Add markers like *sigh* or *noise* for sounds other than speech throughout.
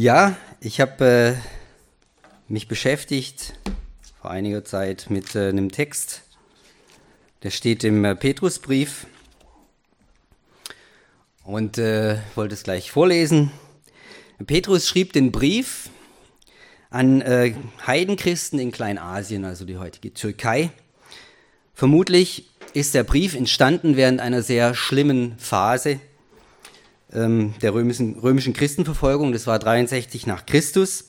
Ja, ich habe äh, mich beschäftigt vor einiger Zeit mit äh, einem Text, der steht im äh, Petrusbrief und äh, wollte es gleich vorlesen. Petrus schrieb den Brief an äh, Heidenchristen in Kleinasien, also die heutige Türkei. Vermutlich ist der Brief entstanden während einer sehr schlimmen Phase ähm, der römischen, römischen Christenverfolgung. Das war 63 nach Christus.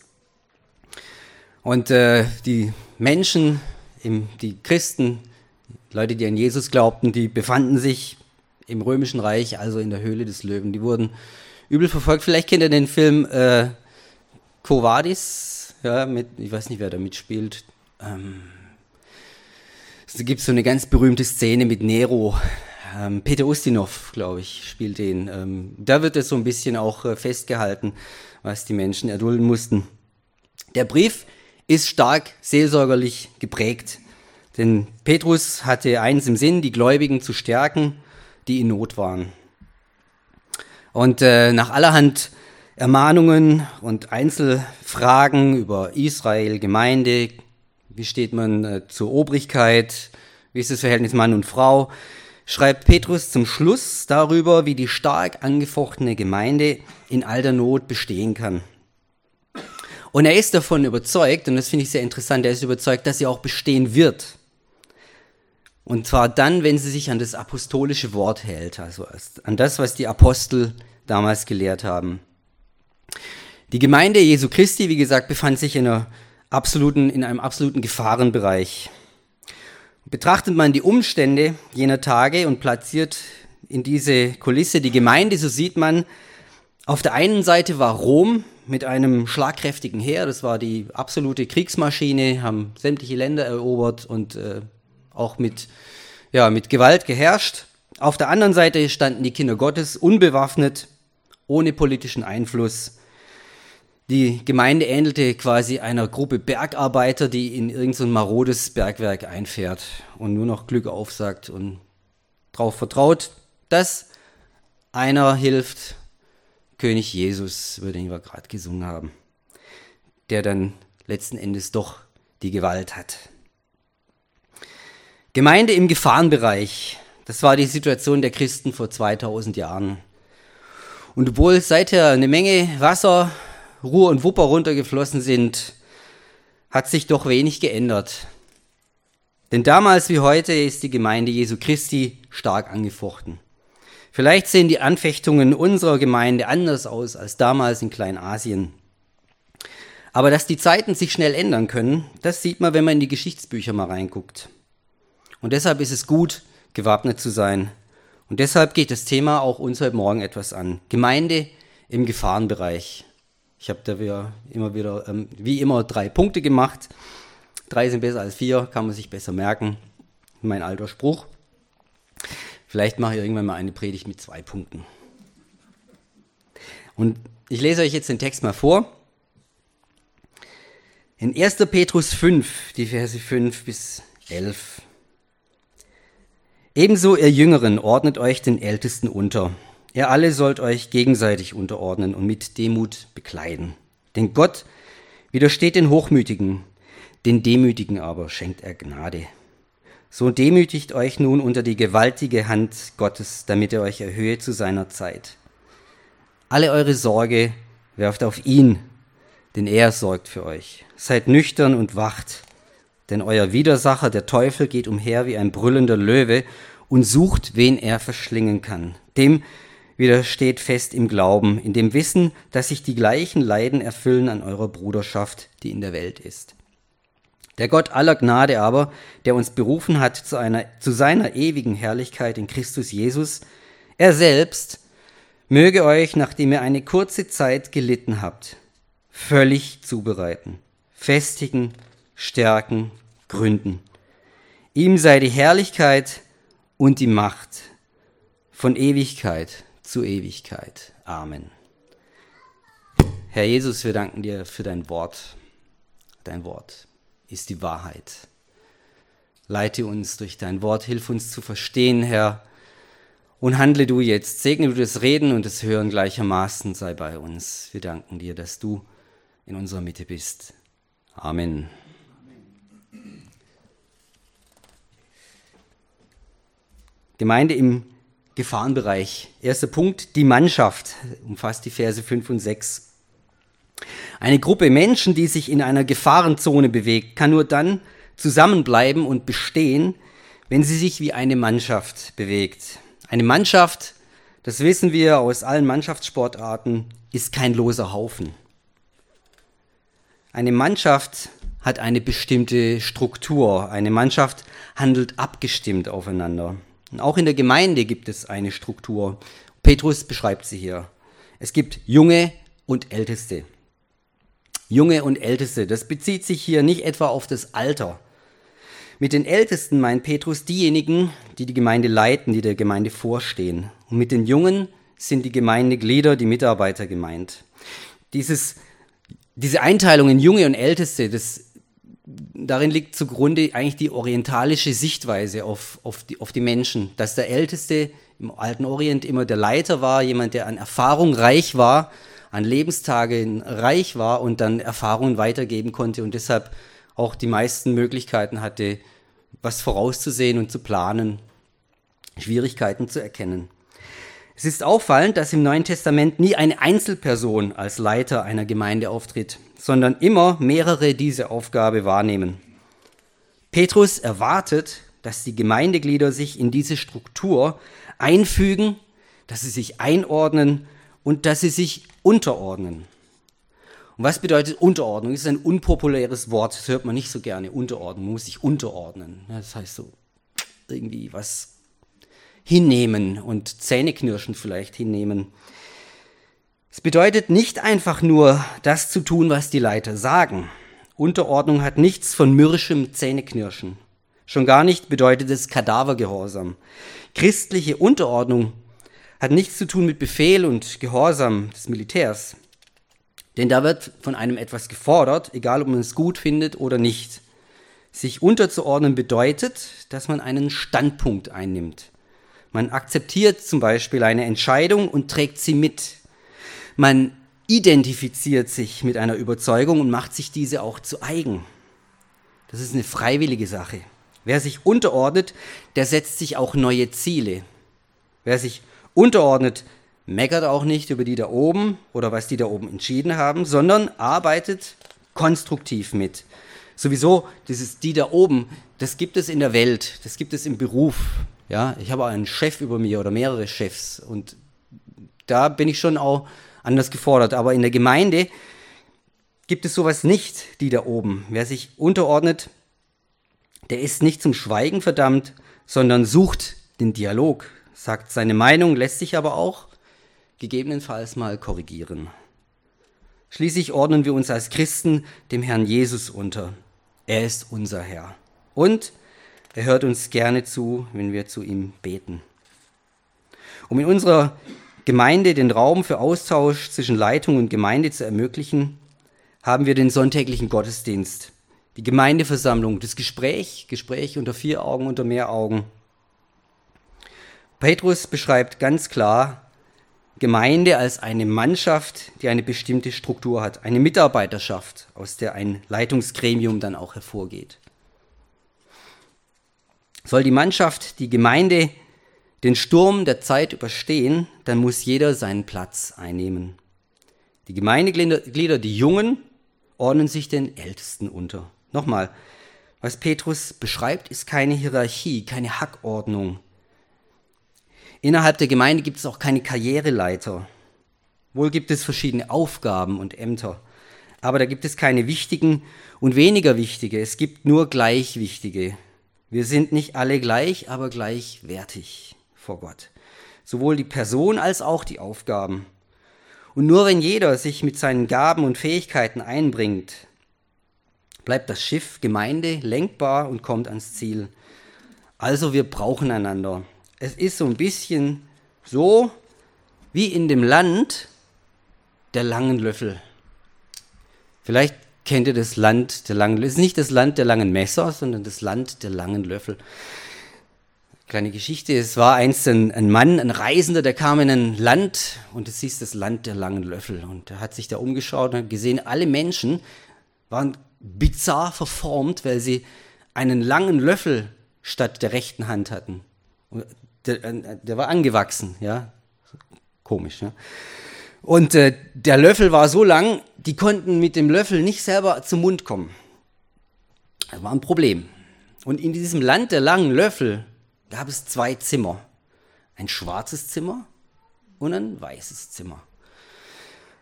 Und äh, die Menschen, im, die Christen, Leute, die an Jesus glaubten, die befanden sich im römischen Reich, also in der Höhle des Löwen. Die wurden übel verfolgt. Vielleicht kennt ihr den Film äh, Covadis, ja, mit, ich weiß nicht, wer da mitspielt. Ähm, es gibt so eine ganz berühmte Szene mit Nero. Ähm, Peter Ustinov, glaube ich, spielt den. Ähm, da wird es so ein bisschen auch äh, festgehalten, was die Menschen erdulden mussten. Der Brief ist stark seelsorgerlich geprägt, denn Petrus hatte eins im Sinn, die Gläubigen zu stärken, die in Not waren. Und äh, nach allerhand Ermahnungen und Einzelfragen über Israel, Gemeinde, wie steht man äh, zur Obrigkeit, wie ist das Verhältnis Mann und Frau, schreibt Petrus zum Schluss darüber, wie die stark angefochtene Gemeinde in all der Not bestehen kann. Und er ist davon überzeugt, und das finde ich sehr interessant, er ist überzeugt, dass sie auch bestehen wird. Und zwar dann, wenn sie sich an das apostolische Wort hält, also an das, was die Apostel damals gelehrt haben. Die Gemeinde Jesu Christi, wie gesagt, befand sich in, absoluten, in einem absoluten Gefahrenbereich. Betrachtet man die Umstände jener Tage und platziert in diese Kulisse die Gemeinde, so sieht man, auf der einen Seite war Rom mit einem schlagkräftigen Heer, das war die absolute Kriegsmaschine, haben sämtliche Länder erobert und äh, auch mit, ja, mit Gewalt geherrscht. Auf der anderen Seite standen die Kinder Gottes unbewaffnet, ohne politischen Einfluss die Gemeinde ähnelte quasi einer Gruppe Bergarbeiter, die in irgendein so marodes Bergwerk einfährt und nur noch Glück aufsagt und darauf vertraut, dass einer hilft, König Jesus, über den wir gerade gesungen haben, der dann letzten Endes doch die Gewalt hat. Gemeinde im Gefahrenbereich, das war die Situation der Christen vor 2000 Jahren. Und obwohl seither eine Menge Wasser Ruhr und Wupper runtergeflossen sind, hat sich doch wenig geändert. Denn damals wie heute ist die Gemeinde Jesu Christi stark angefochten. Vielleicht sehen die Anfechtungen unserer Gemeinde anders aus als damals in Kleinasien. Aber dass die Zeiten sich schnell ändern können, das sieht man, wenn man in die Geschichtsbücher mal reinguckt. Und deshalb ist es gut, gewappnet zu sein. Und deshalb geht das Thema auch uns heute Morgen etwas an. Gemeinde im Gefahrenbereich. Ich habe da wieder, immer wieder, ähm, wie immer, drei Punkte gemacht. Drei sind besser als vier, kann man sich besser merken. Mein alter Spruch. Vielleicht mache ich irgendwann mal eine Predigt mit zwei Punkten. Und ich lese euch jetzt den Text mal vor. In 1. Petrus 5, die Verse 5 bis 11. Ebenso, ihr Jüngeren, ordnet euch den Ältesten unter Ihr alle sollt euch gegenseitig unterordnen und mit Demut bekleiden. Denn Gott widersteht den Hochmütigen, den Demütigen aber schenkt er Gnade. So demütigt euch nun unter die gewaltige Hand Gottes, damit er euch erhöhe zu seiner Zeit. Alle eure Sorge werft auf ihn, denn er sorgt für euch. Seid nüchtern und wacht, denn euer Widersacher, der Teufel, geht umher wie ein brüllender Löwe und sucht, wen er verschlingen kann. Dem widersteht fest im Glauben, in dem Wissen, dass sich die gleichen Leiden erfüllen an eurer Bruderschaft, die in der Welt ist. Der Gott aller Gnade aber, der uns berufen hat zu, einer, zu seiner ewigen Herrlichkeit in Christus Jesus, er selbst möge euch, nachdem ihr eine kurze Zeit gelitten habt, völlig zubereiten, festigen, stärken, gründen. Ihm sei die Herrlichkeit und die Macht von Ewigkeit zu Ewigkeit. Amen. Herr Jesus, wir danken dir für dein Wort. Dein Wort ist die Wahrheit. Leite uns durch dein Wort, hilf uns zu verstehen, Herr, und handle du jetzt. Segne du das Reden und das Hören gleichermaßen sei bei uns. Wir danken dir, dass du in unserer Mitte bist. Amen. Gemeinde im Gefahrenbereich. Erster Punkt, die Mannschaft, umfasst die Verse 5 und 6. Eine Gruppe Menschen, die sich in einer Gefahrenzone bewegt, kann nur dann zusammenbleiben und bestehen, wenn sie sich wie eine Mannschaft bewegt. Eine Mannschaft, das wissen wir aus allen Mannschaftssportarten, ist kein loser Haufen. Eine Mannschaft hat eine bestimmte Struktur. Eine Mannschaft handelt abgestimmt aufeinander. Und auch in der Gemeinde gibt es eine Struktur. Petrus beschreibt sie hier. Es gibt Junge und Älteste. Junge und Älteste, das bezieht sich hier nicht etwa auf das Alter. Mit den Ältesten meint Petrus diejenigen, die die Gemeinde leiten, die der Gemeinde vorstehen. Und mit den Jungen sind die Gemeindeglieder, die Mitarbeiter gemeint. Dieses, diese Einteilung in Junge und Älteste, das, darin liegt zugrunde eigentlich die orientalische Sichtweise auf, auf, die, auf die Menschen, dass der Älteste im alten Orient immer der Leiter war, jemand, der an Erfahrung reich war an Lebenstagen reich war und dann Erfahrungen weitergeben konnte und deshalb auch die meisten Möglichkeiten hatte, was vorauszusehen und zu planen, Schwierigkeiten zu erkennen. Es ist auffallend, dass im Neuen Testament nie eine Einzelperson als Leiter einer Gemeinde auftritt, sondern immer mehrere diese Aufgabe wahrnehmen. Petrus erwartet, dass die Gemeindeglieder sich in diese Struktur einfügen, dass sie sich einordnen und dass sie sich unterordnen. Und was bedeutet Unterordnung? Das ist ein unpopuläres Wort, das hört man nicht so gerne. Unterordnen, man muss sich unterordnen. Das heißt so irgendwie was hinnehmen und Zähneknirschen vielleicht hinnehmen. Es bedeutet nicht einfach nur das zu tun, was die Leiter sagen. Unterordnung hat nichts von mürrischem Zähneknirschen. Schon gar nicht bedeutet es Kadavergehorsam. Christliche Unterordnung hat nichts zu tun mit Befehl und Gehorsam des Militärs. Denn da wird von einem etwas gefordert, egal ob man es gut findet oder nicht. Sich unterzuordnen bedeutet, dass man einen Standpunkt einnimmt. Man akzeptiert zum Beispiel eine Entscheidung und trägt sie mit. Man identifiziert sich mit einer Überzeugung und macht sich diese auch zu eigen. Das ist eine freiwillige Sache. Wer sich unterordnet, der setzt sich auch neue Ziele. Wer sich Unterordnet meckert auch nicht über die da oben oder was die da oben entschieden haben, sondern arbeitet konstruktiv mit. Sowieso, dieses die da oben, das gibt es in der Welt, das gibt es im Beruf. Ja, ich habe einen Chef über mir oder mehrere Chefs und da bin ich schon auch anders gefordert. Aber in der Gemeinde gibt es sowas nicht, die da oben. Wer sich unterordnet, der ist nicht zum Schweigen verdammt, sondern sucht den Dialog, sagt seine Meinung, lässt sich aber auch gegebenenfalls mal korrigieren. Schließlich ordnen wir uns als Christen dem Herrn Jesus unter. Er ist unser Herr. Und er hört uns gerne zu, wenn wir zu ihm beten. Um in unserer Gemeinde den Raum für Austausch zwischen Leitung und Gemeinde zu ermöglichen, haben wir den sonntäglichen Gottesdienst, die Gemeindeversammlung, das Gespräch, Gespräch unter vier Augen, unter mehr Augen, Petrus beschreibt ganz klar Gemeinde als eine Mannschaft, die eine bestimmte Struktur hat, eine Mitarbeiterschaft, aus der ein Leitungsgremium dann auch hervorgeht. Soll die Mannschaft, die Gemeinde den Sturm der Zeit überstehen, dann muss jeder seinen Platz einnehmen. Die Gemeindeglieder, die Jungen, ordnen sich den Ältesten unter. Nochmal, was Petrus beschreibt, ist keine Hierarchie, keine Hackordnung, Innerhalb der Gemeinde gibt es auch keine Karriereleiter. Wohl gibt es verschiedene Aufgaben und Ämter, aber da gibt es keine wichtigen und weniger wichtige. Es gibt nur gleich wichtige. Wir sind nicht alle gleich, aber gleichwertig vor Gott. Sowohl die Person als auch die Aufgaben. Und nur wenn jeder sich mit seinen Gaben und Fähigkeiten einbringt, bleibt das Schiff Gemeinde lenkbar und kommt ans Ziel. Also wir brauchen einander es ist so ein bisschen so wie in dem Land der langen Löffel. Vielleicht kennt ihr das Land der langen Löffel. Es ist nicht das Land der langen Messer, sondern das Land der langen Löffel. Kleine Geschichte, es war einst ein, ein, Mann, ein Reisender, der kam in ein Land und es hieß das Land der langen Löffel. Und er hat sich da umgeschaut und gesehen, alle Menschen waren bizarr verformt, weil sie einen langen Löffel statt der rechten Hand hatten. Der, äh, der, war angewachsen, ja. Komisch, ja. Und äh, der Löffel war so lang, die konnten mit dem Löffel nicht selber zum Mund kommen. Das war ein Problem. Und in diesem Land der langen Löffel gab es zwei Zimmer. Ein schwarzes Zimmer und ein weißes Zimmer.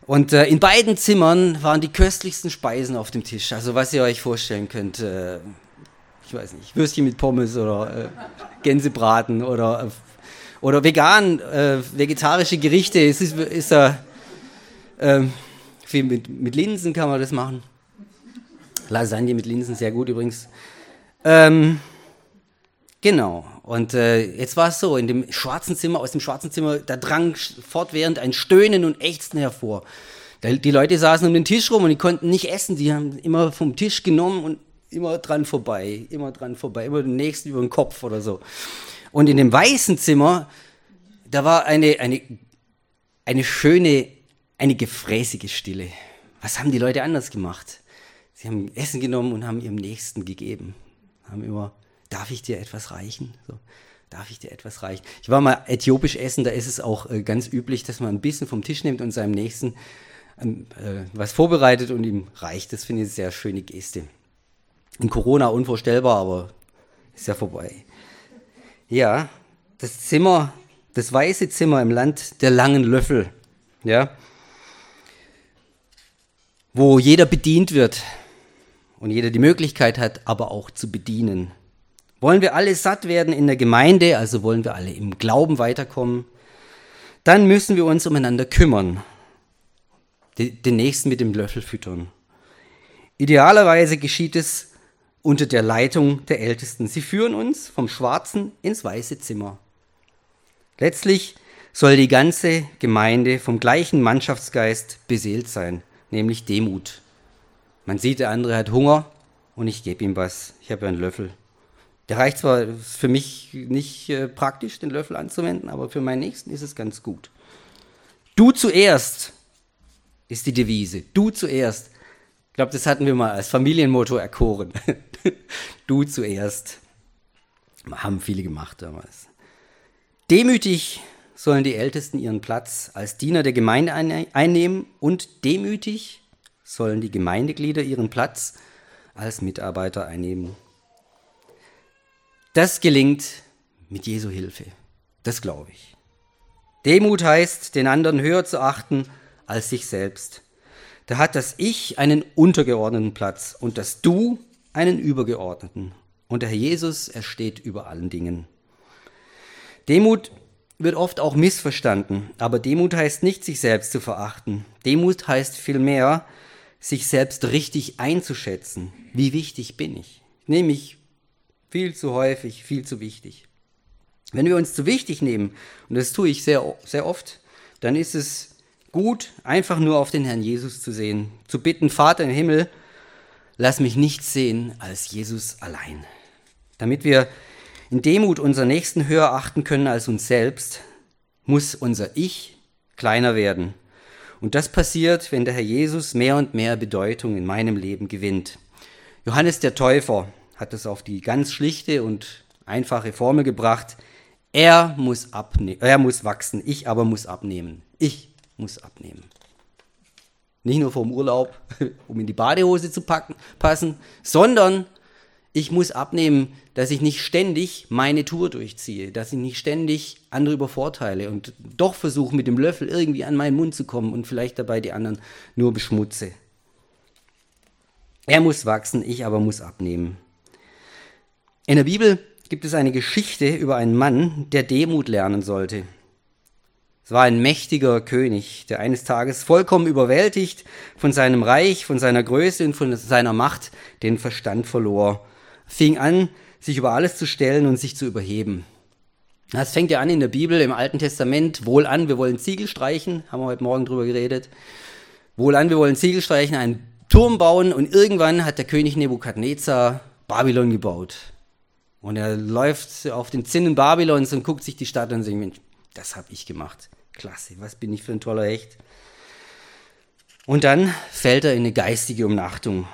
Und äh, in beiden Zimmern waren die köstlichsten Speisen auf dem Tisch. Also was ihr euch vorstellen könnt, äh, ich weiß nicht, Würstchen mit Pommes oder äh, Gänsebraten oder, äh, oder vegan, äh, vegetarische Gerichte. Es ist, ist ähm, viel mit, mit Linsen kann man das machen. Lasagne mit Linsen, sehr gut übrigens. Ähm, genau. Und äh, jetzt war es so, in dem schwarzen Zimmer, aus dem schwarzen Zimmer, da drang fortwährend ein Stöhnen und Ächzen hervor. Die Leute saßen um den Tisch rum und die konnten nicht essen. Die haben immer vom Tisch genommen und immer dran vorbei, immer dran vorbei, immer den nächsten über den Kopf oder so. Und in dem weißen Zimmer, da war eine, eine, eine schöne, eine gefräßige Stille. Was haben die Leute anders gemacht? Sie haben Essen genommen und haben ihrem Nächsten gegeben. Haben immer, darf ich dir etwas reichen? So, darf ich dir etwas reichen? Ich war mal äthiopisch essen, da ist es auch äh, ganz üblich, dass man ein bisschen vom Tisch nimmt und seinem Nächsten ähm, äh, was vorbereitet und ihm reicht. Das finde ich eine sehr schöne Geste. In Corona unvorstellbar, aber ist ja vorbei. Ja, das Zimmer, das weiße Zimmer im Land der langen Löffel, ja, wo jeder bedient wird und jeder die Möglichkeit hat, aber auch zu bedienen. Wollen wir alle satt werden in der Gemeinde, also wollen wir alle im Glauben weiterkommen, dann müssen wir uns umeinander kümmern, den Nächsten mit dem Löffel füttern. Idealerweise geschieht es unter der Leitung der Ältesten. Sie führen uns vom schwarzen ins weiße Zimmer. Letztlich soll die ganze Gemeinde vom gleichen Mannschaftsgeist beseelt sein, nämlich Demut. Man sieht, der andere hat Hunger und ich gebe ihm was. Ich habe einen Löffel. Der reicht zwar für mich nicht äh, praktisch, den Löffel anzuwenden, aber für meinen Nächsten ist es ganz gut. Du zuerst ist die Devise. Du zuerst. Ich glaube, das hatten wir mal als Familienmotto erkoren. *laughs* du zuerst. Haben viele gemacht damals. Demütig sollen die Ältesten ihren Platz als Diener der Gemeinde einnehmen und demütig sollen die Gemeindeglieder ihren Platz als Mitarbeiter einnehmen. Das gelingt mit Jesu Hilfe. Das glaube ich. Demut heißt, den anderen höher zu achten als sich selbst. Da hat das Ich einen untergeordneten Platz und das Du einen übergeordneten. Und der Herr Jesus, er steht über allen Dingen. Demut wird oft auch missverstanden, aber Demut heißt nicht, sich selbst zu verachten. Demut heißt vielmehr, sich selbst richtig einzuschätzen. Wie wichtig bin ich? Ich nehme mich viel zu häufig, viel zu wichtig. Wenn wir uns zu wichtig nehmen, und das tue ich sehr, sehr oft, dann ist es gut, einfach nur auf den Herrn Jesus zu sehen, zu bitten, Vater im Himmel, lass mich nichts sehen als Jesus allein. Damit wir in Demut unseren Nächsten höher achten können als uns selbst, muss unser Ich kleiner werden und das passiert, wenn der Herr Jesus mehr und mehr Bedeutung in meinem Leben gewinnt. Johannes der Täufer hat es auf die ganz schlichte und einfache Formel gebracht. Er muss, abnehmen, er muss wachsen, ich aber muss abnehmen. Ich muss abnehmen. Nicht nur vom Urlaub, *laughs* um in die Badehose zu packen, passen, sondern ich muss abnehmen, dass ich nicht ständig meine Tour durchziehe, dass ich nicht ständig andere übervorteile und doch versuche mit dem Löffel irgendwie an meinen Mund zu kommen und vielleicht dabei die anderen nur beschmutze. Er muss wachsen, ich aber muss abnehmen. In der Bibel gibt es eine Geschichte über einen Mann, der Demut lernen sollte. Es war ein mächtiger König, der eines Tages vollkommen überwältigt von seinem Reich, von seiner Größe und von seiner Macht den Verstand verlor fing an, sich über alles zu stellen und sich zu überheben. Das fängt ja an in der Bibel, im Alten Testament, wohl an, wir wollen Ziegel streichen, haben wir heute Morgen drüber geredet. Wohl an, wir wollen Ziegel streichen, einen Turm bauen und irgendwann hat der König Nebukadnezar Babylon gebaut. Und er läuft auf den Zinnen Babylons und guckt sich die Stadt an und denkt, Mensch, das habe ich gemacht. Klasse, was bin ich für ein toller Hecht. Und dann fällt er in eine geistige Umnachtung.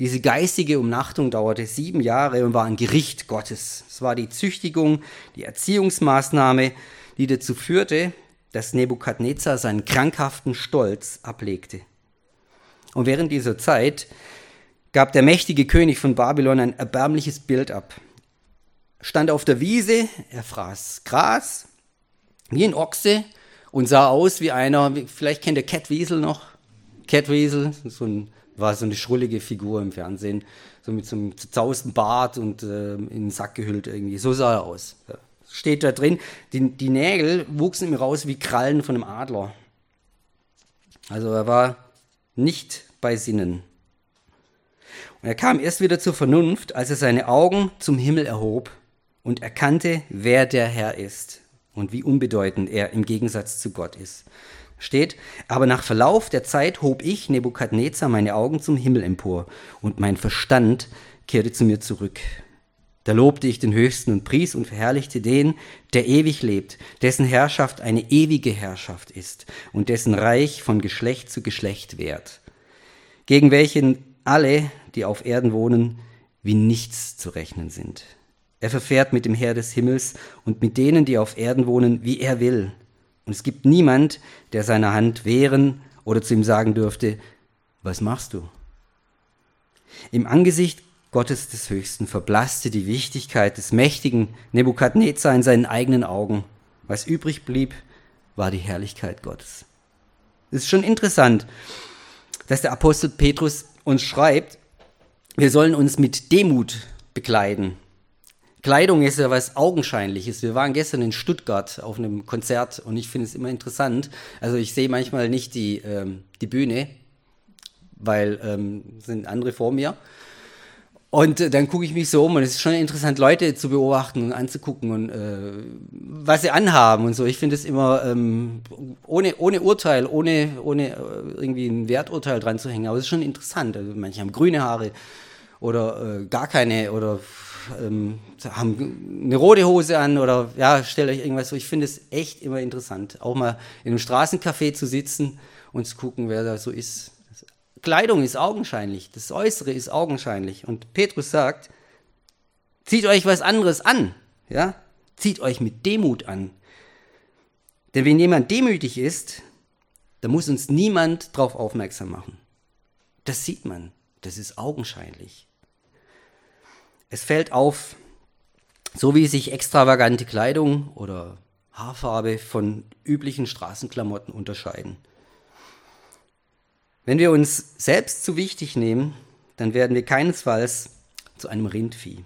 Diese geistige Umnachtung dauerte sieben Jahre und war ein Gericht Gottes. Es war die Züchtigung, die Erziehungsmaßnahme, die dazu führte, dass Nebukadnezar seinen krankhaften Stolz ablegte. Und während dieser Zeit gab der mächtige König von Babylon ein erbärmliches Bild ab. Stand auf der Wiese, er fraß Gras, wie ein Ochse und sah aus wie einer, vielleicht kennt ihr Cat Wiesel noch. Cat Wiesel, so ein war so eine schrullige Figur im Fernsehen, so mit so einem zausten Bart und äh, in einen Sack gehüllt irgendwie. So sah er aus. Ja. Steht da drin. Die, die Nägel wuchsen ihm raus wie Krallen von einem Adler. Also er war nicht bei Sinnen. Und er kam erst wieder zur Vernunft, als er seine Augen zum Himmel erhob und erkannte, wer der Herr ist und wie unbedeutend er im Gegensatz zu Gott ist steht, aber nach Verlauf der Zeit hob ich, Nebukadnezar, meine Augen zum Himmel empor und mein Verstand kehrte zu mir zurück. Da lobte ich den Höchsten und pries und verherrlichte den, der ewig lebt, dessen Herrschaft eine ewige Herrschaft ist und dessen Reich von Geschlecht zu Geschlecht währt, gegen welchen alle, die auf Erden wohnen, wie nichts zu rechnen sind. Er verfährt mit dem Herr des Himmels und mit denen, die auf Erden wohnen, wie er will. Und es gibt niemand, der seine Hand wehren oder zu ihm sagen dürfte, was machst du? Im Angesicht Gottes des Höchsten verblasste die Wichtigkeit des mächtigen Nebukadnezar in seinen eigenen Augen. Was übrig blieb, war die Herrlichkeit Gottes. Es ist schon interessant, dass der Apostel Petrus uns schreibt, wir sollen uns mit Demut bekleiden. Kleidung ist ja was Augenscheinliches. Wir waren gestern in Stuttgart auf einem Konzert und ich finde es immer interessant. Also ich sehe manchmal nicht die, ähm, die Bühne, weil ähm, sind andere vor mir. Und äh, dann gucke ich mich so um und es ist schon interessant, Leute zu beobachten und anzugucken und äh, was sie anhaben und so. Ich finde es immer ähm, ohne, ohne Urteil, ohne, ohne äh, irgendwie ein Werturteil dran zu hängen. Aber es ist schon interessant. Also manche haben grüne Haare oder äh, gar keine oder ähm, haben eine rote Hose an oder ja, stellt euch irgendwas vor. Ich finde es echt immer interessant, auch mal in einem Straßencafé zu sitzen und zu gucken, wer da so ist. Kleidung ist augenscheinlich, das Äußere ist augenscheinlich. Und Petrus sagt, zieht euch was anderes an, ja? Zieht euch mit Demut an. Denn wenn jemand demütig ist, dann muss uns niemand darauf aufmerksam machen. Das sieht man, das ist augenscheinlich. Es fällt auf, so wie sich extravagante Kleidung oder Haarfarbe von üblichen Straßenklamotten unterscheiden. Wenn wir uns selbst zu wichtig nehmen, dann werden wir keinesfalls zu einem Rindvieh.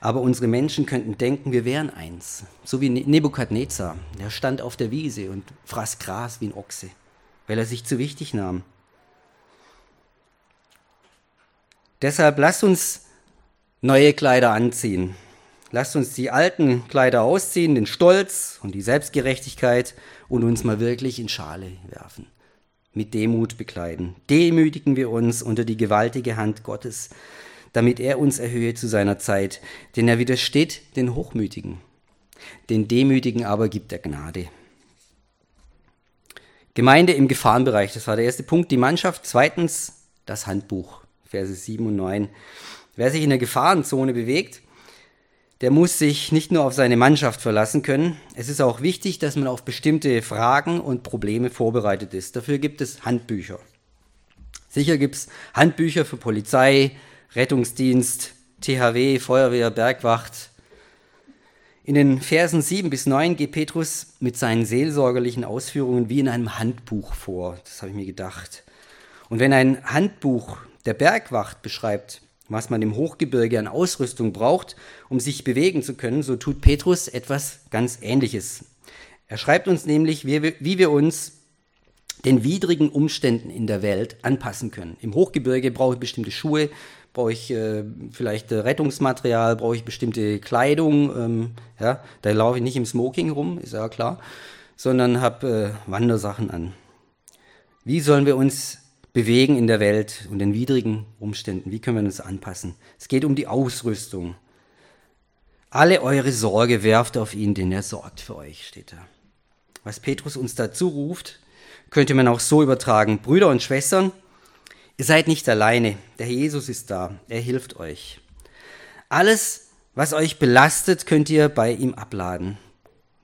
Aber unsere Menschen könnten denken, wir wären eins. So wie ne-, Nebukadnezar. Er stand auf der Wiese und fraß Gras wie ein Ochse, weil er sich zu wichtig nahm. Deshalb lasst uns neue Kleider anziehen. Lasst uns die alten Kleider ausziehen, den Stolz und die Selbstgerechtigkeit und uns mal wirklich in Schale werfen. Mit Demut bekleiden. Demütigen wir uns unter die gewaltige Hand Gottes, damit er uns erhöhe zu seiner Zeit, denn er widersteht den Hochmütigen. Den Demütigen aber gibt er Gnade. Gemeinde im Gefahrenbereich, das war der erste Punkt. Die Mannschaft, zweitens das Handbuch, Verse 7 und 9. Wer sich in der Gefahrenzone bewegt, der muss sich nicht nur auf seine Mannschaft verlassen können. Es ist auch wichtig, dass man auf bestimmte Fragen und Probleme vorbereitet ist. Dafür gibt es Handbücher. Sicher gibt es Handbücher für Polizei, Rettungsdienst, THW, Feuerwehr, Bergwacht. In den Versen 7 bis 9 geht Petrus mit seinen seelsorgerlichen Ausführungen wie in einem Handbuch vor. Das habe ich mir gedacht. Und wenn ein Handbuch der Bergwacht beschreibt, was man im Hochgebirge an Ausrüstung braucht, um sich bewegen zu können, so tut Petrus etwas ganz Ähnliches. Er schreibt uns nämlich, wie wir uns den widrigen Umständen in der Welt anpassen können. Im Hochgebirge brauche ich bestimmte Schuhe, brauche ich äh, vielleicht äh, Rettungsmaterial, brauche ich bestimmte Kleidung. Ähm, ja, da laufe ich nicht im Smoking rum, ist ja klar, sondern habe äh, Wandersachen an. Wie sollen wir uns bewegen in der Welt und den widrigen Umständen. Wie können wir uns anpassen? Es geht um die Ausrüstung. Alle eure Sorge werft auf ihn, denn er sorgt für euch, steht da. Was Petrus uns dazu ruft, könnte man auch so übertragen. Brüder und Schwestern, ihr seid nicht alleine. Der Herr Jesus ist da. Er hilft euch. Alles, was euch belastet, könnt ihr bei ihm abladen.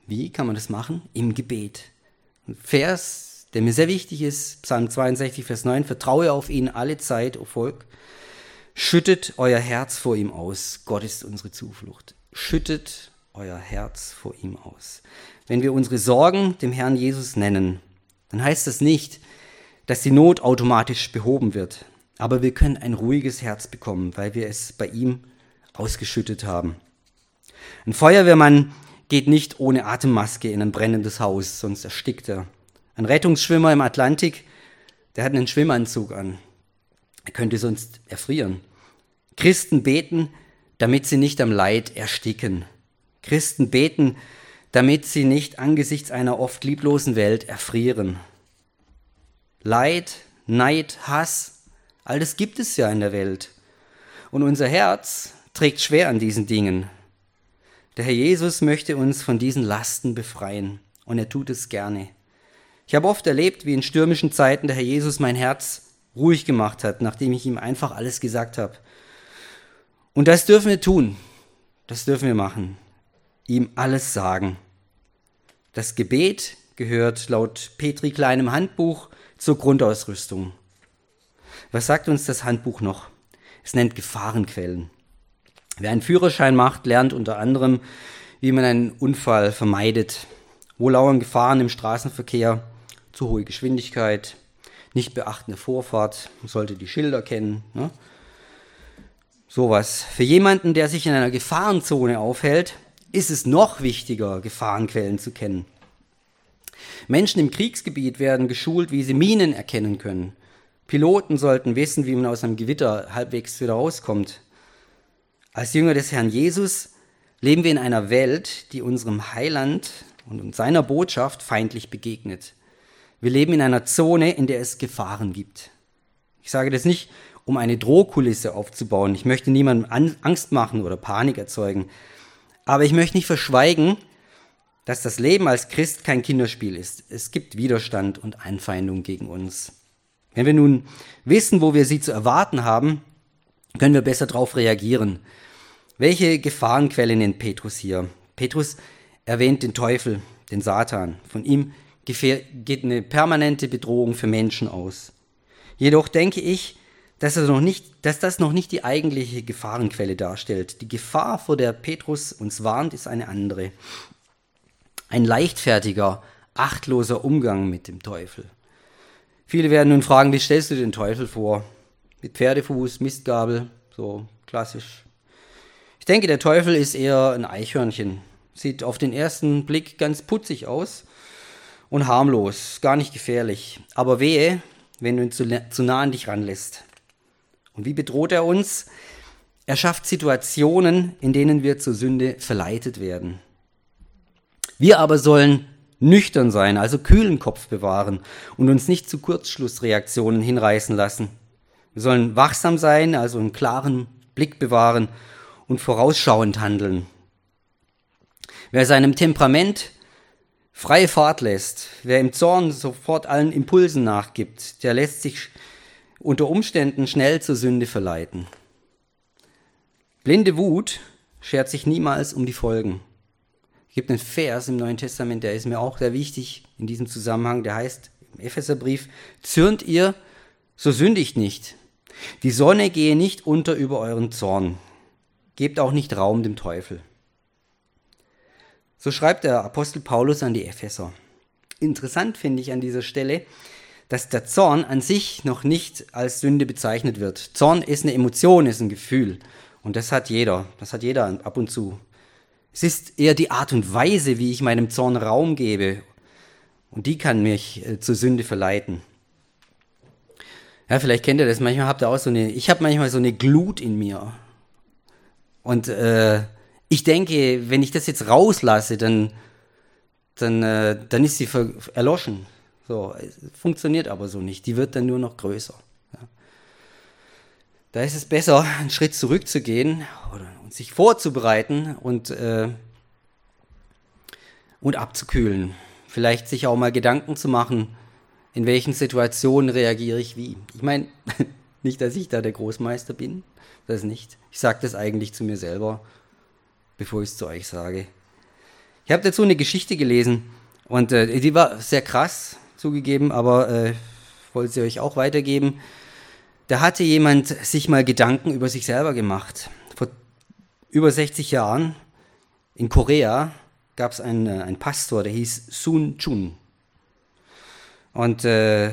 Wie kann man das machen? Im Gebet. Vers, der mir sehr wichtig ist, Psalm 62, Vers 9, vertraue auf ihn alle Zeit, o Volk. Schüttet euer Herz vor ihm aus. Gott ist unsere Zuflucht. Schüttet euer Herz vor ihm aus. Wenn wir unsere Sorgen dem Herrn Jesus nennen, dann heißt das nicht, dass die Not automatisch behoben wird. Aber wir können ein ruhiges Herz bekommen, weil wir es bei ihm ausgeschüttet haben. Ein Feuerwehrmann geht nicht ohne Atemmaske in ein brennendes Haus, sonst erstickt er. Ein Rettungsschwimmer im Atlantik, der hat einen Schwimmanzug an. Er könnte sonst erfrieren. Christen beten, damit sie nicht am Leid ersticken. Christen beten, damit sie nicht angesichts einer oft lieblosen Welt erfrieren. Leid, Neid, Hass, all das gibt es ja in der Welt. Und unser Herz trägt schwer an diesen Dingen. Der Herr Jesus möchte uns von diesen Lasten befreien und er tut es gerne. Ich habe oft erlebt, wie in stürmischen Zeiten der Herr Jesus mein Herz ruhig gemacht hat, nachdem ich ihm einfach alles gesagt habe. Und das dürfen wir tun. Das dürfen wir machen. Ihm alles sagen. Das Gebet gehört laut Petri kleinem Handbuch zur Grundausrüstung. Was sagt uns das Handbuch noch? Es nennt Gefahrenquellen. Wer einen Führerschein macht, lernt unter anderem, wie man einen Unfall vermeidet. Wo lauern Gefahren im Straßenverkehr? Zu hohe Geschwindigkeit, nicht beachtende Vorfahrt, sollte die Schilder kennen. Ne? Sowas. Für jemanden, der sich in einer Gefahrenzone aufhält, ist es noch wichtiger, Gefahrenquellen zu kennen. Menschen im Kriegsgebiet werden geschult, wie sie Minen erkennen können. Piloten sollten wissen, wie man aus einem Gewitter halbwegs wieder rauskommt. Als Jünger des Herrn Jesus leben wir in einer Welt, die unserem Heiland und seiner Botschaft feindlich begegnet. Wir leben in einer Zone, in der es Gefahren gibt. Ich sage das nicht, um eine Drohkulisse aufzubauen. Ich möchte niemandem Angst machen oder Panik erzeugen. Aber ich möchte nicht verschweigen, dass das Leben als Christ kein Kinderspiel ist. Es gibt Widerstand und Einfeindung gegen uns. Wenn wir nun wissen, wo wir sie zu erwarten haben, können wir besser darauf reagieren. Welche Gefahrenquelle nennt Petrus hier? Petrus erwähnt den Teufel, den Satan. Von ihm geht eine permanente Bedrohung für Menschen aus. Jedoch denke ich, dass, das noch nicht, dass das noch nicht die eigentliche Gefahrenquelle darstellt. Die Gefahr, vor der Petrus uns warnt, ist eine andere. Ein leichtfertiger, achtloser Umgang mit dem Teufel. Viele werden nun fragen, wie stellst du den Teufel vor? Mit Pferdefuß, Mistgabel, so klassisch. Ich denke, der Teufel ist eher ein Eichhörnchen. Sieht auf den ersten Blick ganz putzig aus und harmlos, gar nicht gefährlich. Aber wehe, wenn du ihn zu, zu nah an dich ranlässt. Und wie bedroht er uns? Er schafft Situationen, in denen wir zur Sünde verleitet werden. Wir aber sollen nüchtern sein, also kühlen Kopf bewahren und uns nicht zu Kurzschlussreaktionen hinreißen lassen. Wir sollen wachsam sein, also einen klaren Blick bewahren und vorausschauend handeln. Wer seinem Temperament freie Fahrt lässt, wer im Zorn sofort allen Impulsen nachgibt, der lässt sich unter Umständen schnell zur Sünde verleiten. Blinde Wut schert sich niemals um die Folgen. Es gibt einen Vers im Neuen Testament, der ist mir auch sehr wichtig in diesem Zusammenhang, der heißt im Epheserbrief, zürnt ihr, so sündigt nicht. Die Sonne gehe nicht unter über euren Zorn. Gebt auch nicht Raum dem Teufel. So schreibt der Apostel Paulus an die Epheser. Interessant finde ich an dieser Stelle, dass der Zorn an sich noch nicht als Sünde bezeichnet wird. Zorn ist eine Emotion, ist ein Gefühl. Und das hat jeder. Das hat jeder ab und zu. Es ist eher die Art und Weise, wie ich meinem Zorn Raum gebe. Und die kann mich äh, zur Sünde verleiten. Ja, vielleicht kennt ihr das. Manchmal habt ihr auch so eine, ich habe manchmal so eine Glut in mir. Und äh, ich denke, wenn ich das jetzt rauslasse, dann, dann, äh, dann ist sie erloschen. So, funktioniert aber so nicht. Die wird dann nur noch größer. Ja. Da ist es besser, einen Schritt zurückzugehen oder und sich vorzubereiten und, äh, und abzukühlen. Vielleicht sich auch mal Gedanken zu machen, in welchen Situationen reagiere ich wie. Ich meine, *laughs* nicht, dass ich da der Großmeister bin, das nicht. Ich sage das eigentlich zu mir selber, bevor ich es zu euch sage. Ich habe dazu eine Geschichte gelesen und äh, die war sehr krass zugegeben, aber äh, wollte sie euch auch weitergeben. Da hatte jemand sich mal Gedanken über sich selber gemacht. Vor über 60 Jahren in Korea gab es einen, äh, einen Pastor, der hieß Sun Chun. Und äh,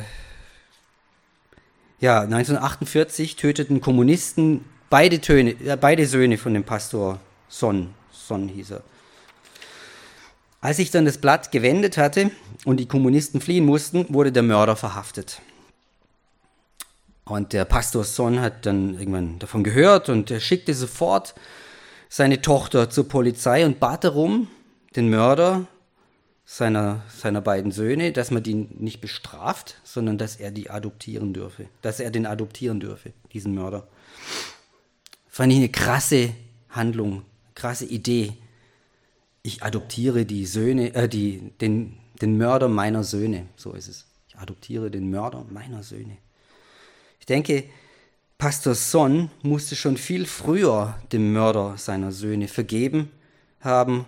ja, 1948 töteten Kommunisten beide, Töne, äh, beide Söhne von dem Pastor Son. Son hieß er. Als sich dann das Blatt gewendet hatte und die Kommunisten fliehen mussten, wurde der Mörder verhaftet. Und der Pastor Son hat dann irgendwann davon gehört und er schickte sofort seine Tochter zur Polizei und bat darum, den Mörder seiner, seiner beiden Söhne, dass man die nicht bestraft, sondern dass er die adoptieren dürfe, dass er den adoptieren dürfe, diesen Mörder. Fand ich eine krasse Handlung, krasse Idee. Ich adoptiere die Söhne, äh, die, den, den Mörder meiner Söhne, so ist es. Ich adoptiere den Mörder meiner Söhne. Ich denke, Pastor Son musste schon viel früher dem Mörder seiner Söhne vergeben haben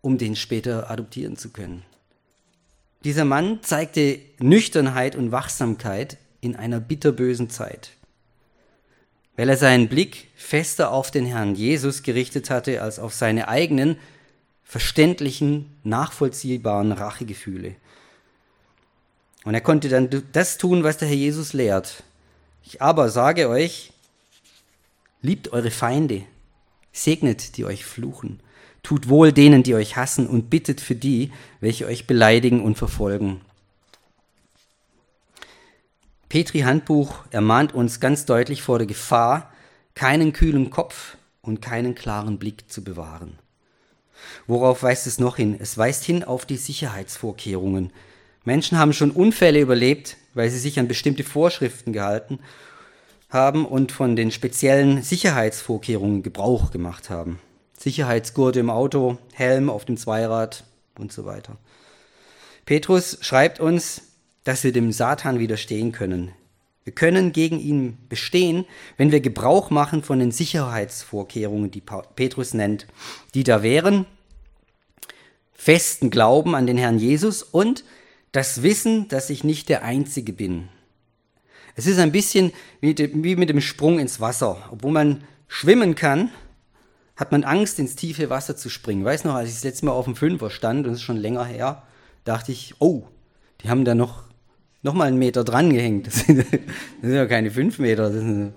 um den später adoptieren zu können. Dieser Mann zeigte Nüchternheit und Wachsamkeit in einer bitterbösen Zeit, weil er seinen Blick fester auf den Herrn Jesus gerichtet hatte als auf seine eigenen verständlichen, nachvollziehbaren Rachegefühle. Und er konnte dann das tun, was der Herr Jesus lehrt. Ich aber sage euch, liebt eure Feinde, segnet die euch fluchen, Tut wohl denen, die euch hassen, und bittet für die, welche euch beleidigen und verfolgen. Petri Handbuch ermahnt uns ganz deutlich vor der Gefahr, keinen kühlen Kopf und keinen klaren Blick zu bewahren. Worauf weist es noch hin? Es weist hin auf die Sicherheitsvorkehrungen. Menschen haben schon Unfälle überlebt, weil sie sich an bestimmte Vorschriften gehalten haben und von den speziellen Sicherheitsvorkehrungen Gebrauch gemacht haben. Sicherheitsgurte im Auto, Helm auf dem Zweirad und so weiter. Petrus schreibt uns, dass wir dem Satan widerstehen können. Wir können gegen ihn bestehen, wenn wir Gebrauch machen von den Sicherheitsvorkehrungen, die Petrus nennt, die da wären festen Glauben an den Herrn Jesus und das Wissen, dass ich nicht der Einzige bin. Es ist ein bisschen wie mit dem Sprung ins Wasser. Obwohl man schwimmen kann, hat man Angst, ins tiefe Wasser zu springen. Weiß noch, als ich das letzte Mal auf dem Fünfer stand, und das ist schon länger her, dachte ich, oh, die haben da noch, noch mal einen Meter dran gehängt. *laughs* Das sind, das sind ja keine fünf Meter, das sind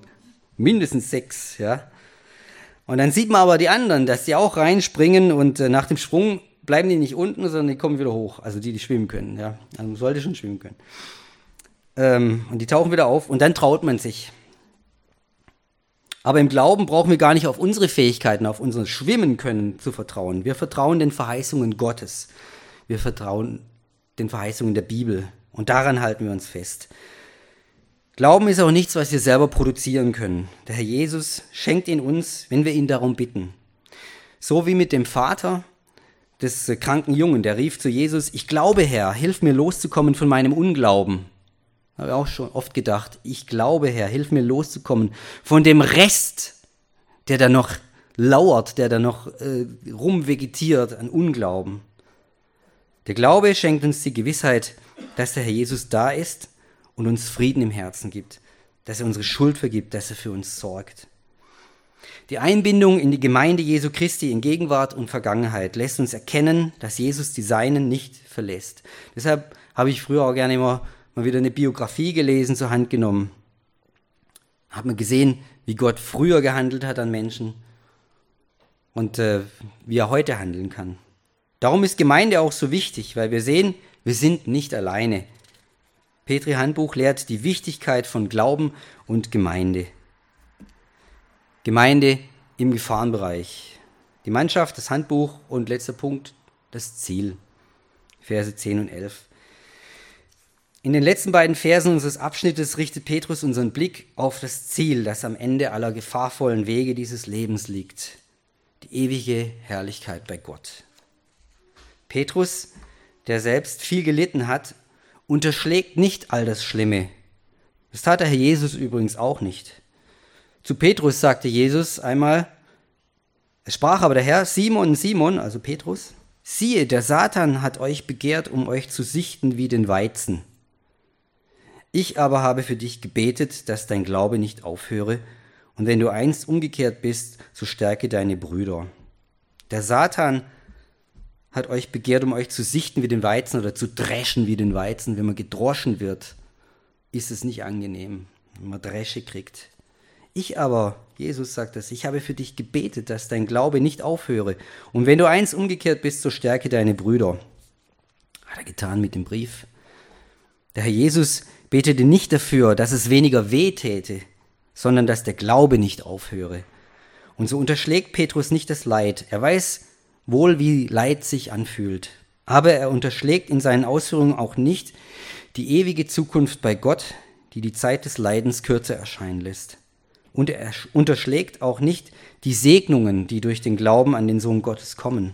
mindestens sechs, ja. Und dann sieht man aber die anderen, dass die auch reinspringen und äh, nach dem Sprung bleiben die nicht unten, sondern die kommen wieder hoch. Also die, die schwimmen können, ja. Also man sollte schon schwimmen können. Ähm, und die tauchen wieder auf und dann traut man sich. Aber im Glauben brauchen wir gar nicht auf unsere Fähigkeiten, auf unser Schwimmen können zu vertrauen. Wir vertrauen den Verheißungen Gottes. Wir vertrauen den Verheißungen der Bibel. Und daran halten wir uns fest. Glauben ist auch nichts, was wir selber produzieren können. Der Herr Jesus schenkt ihn uns, wenn wir ihn darum bitten. So wie mit dem Vater des kranken Jungen, der rief zu Jesus, ich glaube Herr, hilf mir loszukommen von meinem Unglauben. Habe ich auch schon oft gedacht, ich glaube, Herr, hilf mir loszukommen von dem Rest, der da noch lauert, der da noch äh, rumvegetiert an Unglauben. Der Glaube schenkt uns die Gewissheit, dass der Herr Jesus da ist und uns Frieden im Herzen gibt, dass er unsere Schuld vergibt, dass er für uns sorgt. Die Einbindung in die Gemeinde Jesu Christi in Gegenwart und Vergangenheit lässt uns erkennen, dass Jesus die Seinen nicht verlässt. Deshalb habe ich früher auch gerne immer mal wieder eine Biografie gelesen, zur Hand genommen. Hat man gesehen, wie Gott früher gehandelt hat an Menschen und äh, wie er heute handeln kann. Darum ist Gemeinde auch so wichtig, weil wir sehen, wir sind nicht alleine. Petri Handbuch lehrt die Wichtigkeit von Glauben und Gemeinde. Gemeinde im Gefahrenbereich. Die Mannschaft, das Handbuch und letzter Punkt, das Ziel. Verse 10 und 11. In den letzten beiden Versen unseres Abschnittes richtet Petrus unseren Blick auf das Ziel, das am Ende aller gefahrvollen Wege dieses Lebens liegt. Die ewige Herrlichkeit bei Gott. Petrus, der selbst viel gelitten hat, unterschlägt nicht all das Schlimme. Das tat der Herr Jesus übrigens auch nicht. Zu Petrus sagte Jesus einmal, es sprach aber der Herr, Simon, Simon, also Petrus, siehe, der Satan hat euch begehrt, um euch zu sichten wie den Weizen. Ich aber habe für dich gebetet, dass dein Glaube nicht aufhöre, und wenn du einst umgekehrt bist, so stärke deine Brüder. Der Satan hat euch begehrt, um euch zu sichten wie den Weizen oder zu dreschen wie den Weizen. Wenn man gedroschen wird, ist es nicht angenehm, wenn man Dresche kriegt. Ich aber, Jesus sagt das, ich habe für dich gebetet, dass dein Glaube nicht aufhöre. Und wenn du eins umgekehrt bist, so stärke deine Brüder. Hat er getan mit dem Brief. Der Herr Jesus betete nicht dafür, dass es weniger weh täte, sondern dass der Glaube nicht aufhöre. Und so unterschlägt Petrus nicht das Leid. Er weiß wohl, wie Leid sich anfühlt. Aber er unterschlägt in seinen Ausführungen auch nicht die ewige Zukunft bei Gott, die die Zeit des Leidens kürzer erscheinen lässt. Und er unterschlägt auch nicht die Segnungen, die durch den Glauben an den Sohn Gottes kommen.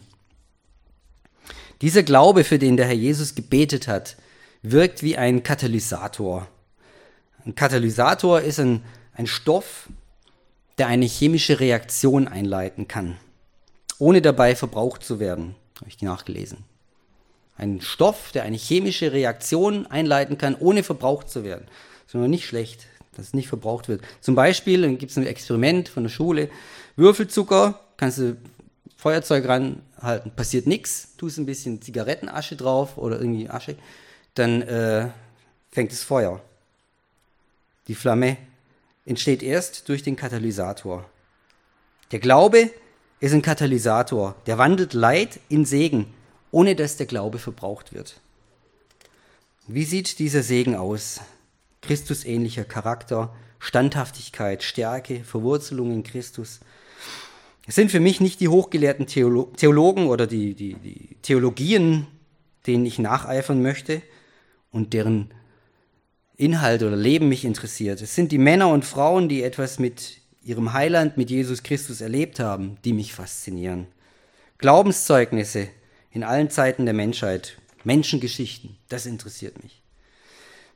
Dieser Glaube, für den der Herr Jesus gebetet hat, wirkt wie ein Katalysator. Ein Katalysator ist ein, ein Stoff, der eine chemische Reaktion einleiten kann, ohne dabei verbraucht zu werden, habe ich nachgelesen. Ein Stoff, der eine chemische Reaktion einleiten kann, ohne verbraucht zu werden. Das ist noch nicht schlecht dass es nicht verbraucht wird. Zum Beispiel, dann gibt es ein Experiment von der Schule, Würfelzucker, kannst du Feuerzeug ranhalten, passiert nichts, tust ein bisschen Zigarettenasche drauf oder irgendwie Asche, dann äh, fängt es Feuer. Die Flamme entsteht erst durch den Katalysator. Der Glaube ist ein Katalysator, der wandelt Leid in Segen, ohne dass der Glaube verbraucht wird. Wie sieht dieser Segen aus? Christusähnlicher Charakter, Standhaftigkeit, Stärke, Verwurzelung in Christus. Es sind für mich nicht die hochgelehrten Theolo Theologen oder die, die, die Theologien, denen ich nacheifern möchte und deren Inhalt oder Leben mich interessiert. Es sind die Männer und Frauen, die etwas mit ihrem Heiland, mit Jesus Christus erlebt haben, die mich faszinieren. Glaubenszeugnisse in allen Zeiten der Menschheit, Menschengeschichten, das interessiert mich.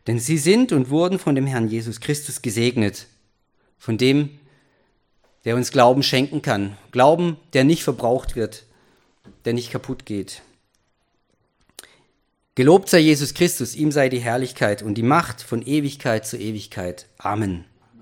Denn sie sind und wurden von dem Herrn Jesus Christus gesegnet, von dem, der uns Glauben schenken kann. Glauben, der nicht verbraucht wird, der nicht kaputt geht. Gelobt sei Jesus Christus, ihm sei die Herrlichkeit und die Macht von Ewigkeit zu Ewigkeit. Amen.